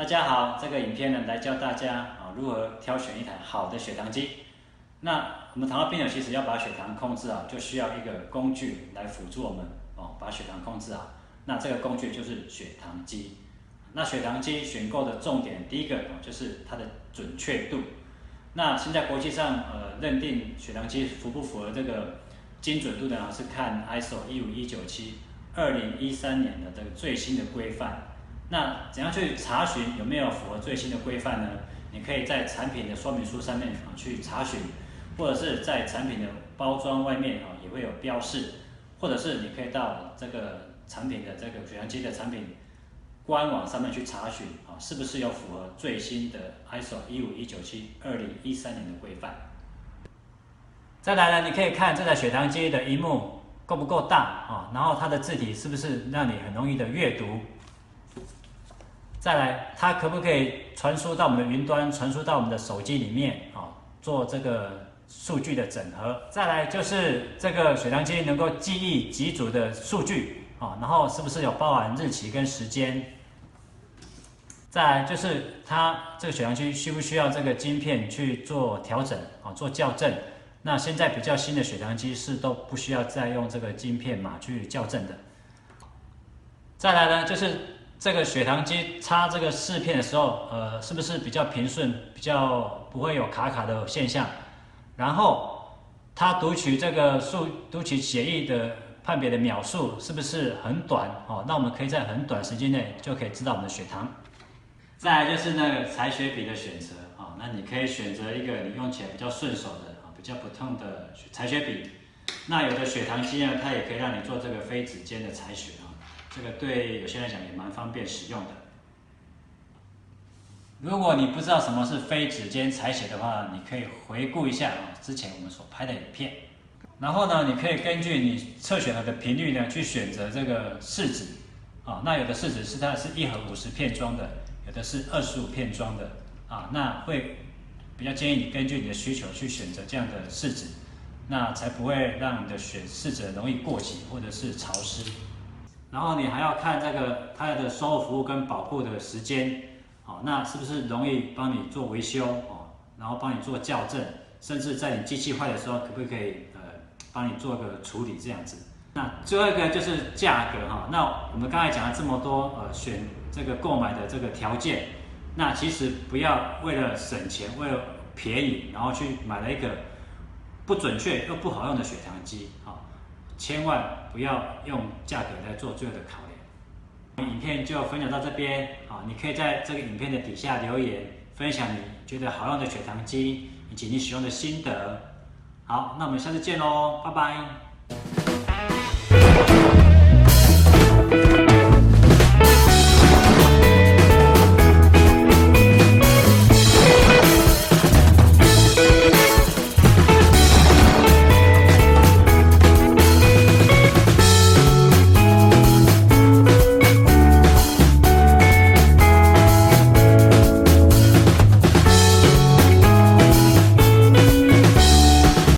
大家好，这个影片呢来教大家啊如何挑选一台好的血糖机。那我们糖尿病友其实要把血糖控制好，就需要一个工具来辅助我们哦把血糖控制好。那这个工具就是血糖机。那血糖机选购的重点，第一个就是它的准确度。那现在国际上呃认定血糖机符不符合这个精准度的呢，是看 ISO 一五一九七二零一三年的这个最新的规范。那怎样去查询有没有符合最新的规范呢？你可以在产品的说明书上面啊去查询，或者是在产品的包装外面啊也会有标示，或者是你可以到这个产品的这个血糖机的产品官网上面去查询啊是不是有符合最新的 ISO 一五一九七二零一三年的规范。再来呢，你可以看这台血糖机的荧幕够不够大啊，然后它的字体是不是让你很容易的阅读。再来，它可不可以传输到我们的云端，传输到我们的手机里面啊，做这个数据的整合。再来就是这个血糖机能够记忆几组的数据啊，然后是不是有包含日期跟时间？再来就是它这个血糖机需不需要这个晶片去做调整啊，做校正？那现在比较新的血糖机是都不需要再用这个晶片码去校正的。再来呢，就是。这个血糖机插这个试片的时候，呃，是不是比较平顺，比较不会有卡卡的现象？然后它读取这个数，读取血液的判别的秒数是不是很短？哦，那我们可以在很短时间内就可以知道我们的血糖。再来就是那个采血笔的选择，啊，那你可以选择一个你用起来比较顺手的，啊，比较不痛的采血笔。那有的血糖机呢，它也可以让你做这个非指尖的采血啊。这个对有些人来讲也蛮方便使用的。如果你不知道什么是非指尖采血的话，你可以回顾一下啊之前我们所拍的影片。然后呢，你可以根据你测血盒的频率呢去选择这个试纸啊。那有的试纸是它是一盒五十片装的，有的是二十五片装的啊。那会比较建议你根据你的需求去选择这样的试纸，那才不会让你的血试纸容易过期或者是潮湿。然后你还要看这个它的售后服务跟保护的时间，好，那是不是容易帮你做维修哦？然后帮你做校正，甚至在你机器坏的时候，可不可以呃帮你做个处理这样子？那最后一个就是价格哈。那我们刚才讲了这么多呃选这个购买的这个条件，那其实不要为了省钱，为了便宜，然后去买了一个不准确又不好用的血糖机，好。千万不要用价格来做最后的考量。影片就分享到这边，好，你可以在这个影片的底下留言，分享你觉得好用的血糖机以及你使用的心得。好，那我们下次见喽，拜拜。